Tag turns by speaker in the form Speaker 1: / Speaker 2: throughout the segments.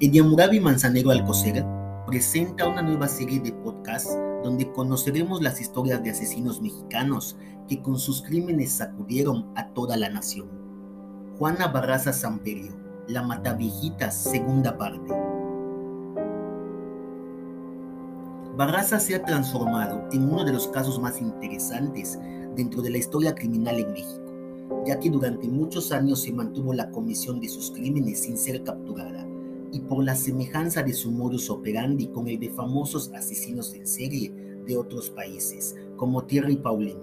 Speaker 1: Ediamurabi Manzanero Alcocer presenta una nueva serie de podcasts donde conoceremos las historias de asesinos mexicanos que con sus crímenes sacudieron a toda la nación. Juana Barraza Samperio, La Mataviejitas, segunda parte. Barraza se ha transformado en uno de los casos más interesantes dentro de la historia criminal en México, ya que durante muchos años se mantuvo la comisión de sus crímenes sin ser capturada y por la semejanza de su modus operandi con el de famosos asesinos en serie de otros países, como Thierry Paulin.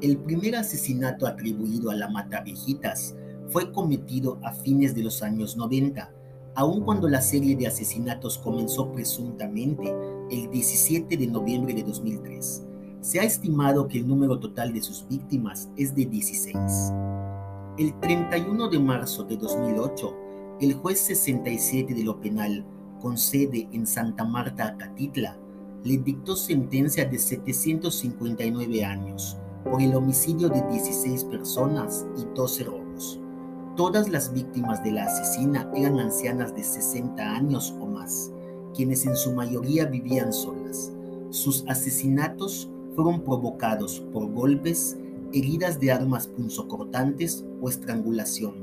Speaker 1: El primer asesinato atribuido a la Mataviejitas fue cometido a fines de los años 90, aun cuando la serie de asesinatos comenzó presuntamente el 17 de noviembre de 2003. Se ha estimado que el número total de sus víctimas es de 16. El 31 de marzo de 2008, el juez 67 de lo penal, con sede en Santa Marta, Acatitla, le dictó sentencia de 759 años por el homicidio de 16 personas y 12 robos. Todas las víctimas de la asesina eran ancianas de 60 años o más, quienes en su mayoría vivían solas. Sus asesinatos fueron provocados por golpes, heridas de armas punzocortantes o estrangulación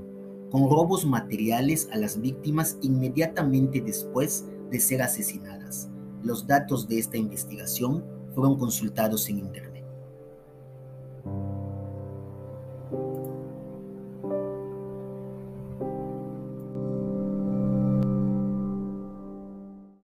Speaker 1: con robos materiales a las víctimas inmediatamente después de ser asesinadas. Los datos de esta investigación fueron consultados en Internet.